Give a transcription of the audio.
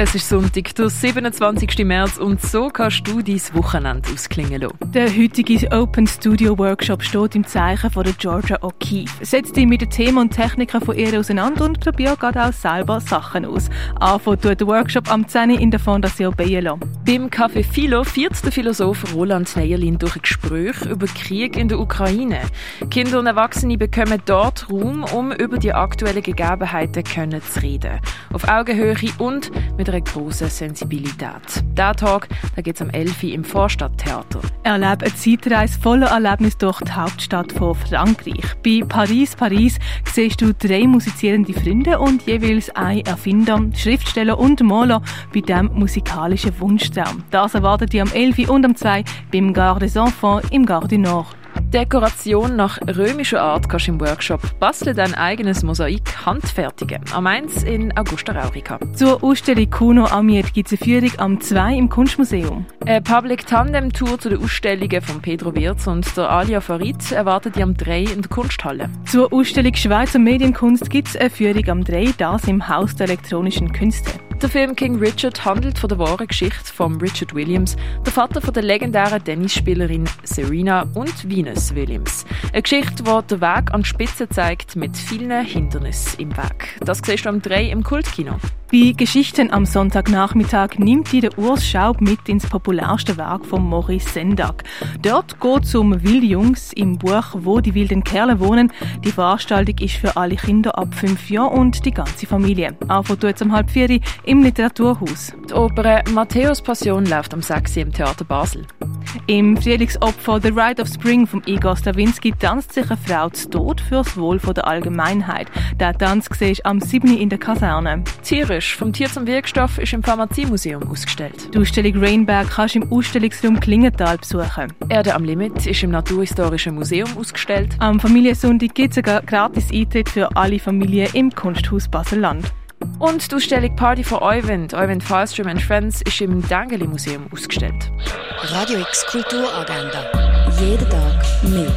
Es ist Sonntag, der 27. März und so kannst du dein Wochenende ausklingen lassen. Der heutige Open Studio Workshop steht im Zeichen von der Georgia O'Keeffe. Setz dich mit den Themen und Techniken von ihr auseinander und probier gerade auch selber Sachen aus. Anfangen tut der Workshop am 10. in der Fondation Bielo. Beim Café Philo führt der Philosoph Roland Neierlin durch ein Gespräch über Krieg in der Ukraine. Kinder und Erwachsene bekommen dort Raum, um über die aktuellen Gegebenheiten zu reden. Auf Augenhöhe und mit mit einer grossen Sensibilität. Dieser Tag geht es am 11. Uhr im Vorstadttheater. Erlebe eine Zeitreise voller Erlebnis durch die Hauptstadt von Frankreich. Bei Paris, Paris siehst du drei musizierende Freunde und jeweils ein Erfinder, Schriftsteller und Maler bei diesem musikalischen Wunschtraum. Das erwartet dich am 11. Uhr und am 2. beim Gare des Enfants im Gare du Nord. Dekoration nach römischer Art kannst du im Workshop Bastle dein eigenes Mosaik handfertigen. Am 1 in Augusta Raurica. Zur Ausstellung Kuno Amiet gibt es eine Führung am 2 im Kunstmuseum. Eine Public Tandem Tour zu den Ausstellungen von Pedro Wirz und der Alia Farid erwartet die am 3 in der Kunsthalle. Zur Ausstellung Schweizer Medienkunst gibt es eine Führung am 3, das im Haus der elektronischen Künste. Der Film King Richard handelt von der wahren Geschichte von Richard Williams, der Vater von der legendären Tennisspielerin Serena und Venus Williams. Eine Geschichte, die den Weg an die Spitze zeigt, mit vielen Hindernissen im Weg. Das siehst du am 3 im Kultkino. Bei Geschichten am Sonntagnachmittag nimmt die der Urs Schaub mit ins populärste Werk von Maurice Sendak. Dort geht es um Willjungs im Buch Wo die wilden Kerle wohnen. Die Veranstaltung ist für alle Kinder ab fünf Jahren und die ganze Familie. Anfang tut um halb vier im Literaturhaus. Die Oper Matthäus Passion läuft am 6. im Theater Basel. Im Frühlingsopfer The Ride of Spring von Igor Stawinski tanzt sich eine Frau zu Tod fürs Wohl der Allgemeinheit. Der Tanz siehst am 7. in der Kaserne. Tierisch, vom Tier zum Wirkstoff, ist im Pharmaziemuseum ausgestellt. Die Ausstellung Rainberg kannst du im Ausstellungsraum Klingenthal besuchen. Erde am Limit ist im Naturhistorischen Museum ausgestellt. Am Familiensonntag gibt es einen gratis Eintritt für alle Familien im Kunsthaus Basel-Land. Und die Ausstellung Party for Euwind, Euwind Fallström and Friends, ist im Dengeli Museum ausgestellt. Radio X Kulturagenda. Jeden Tag mehr.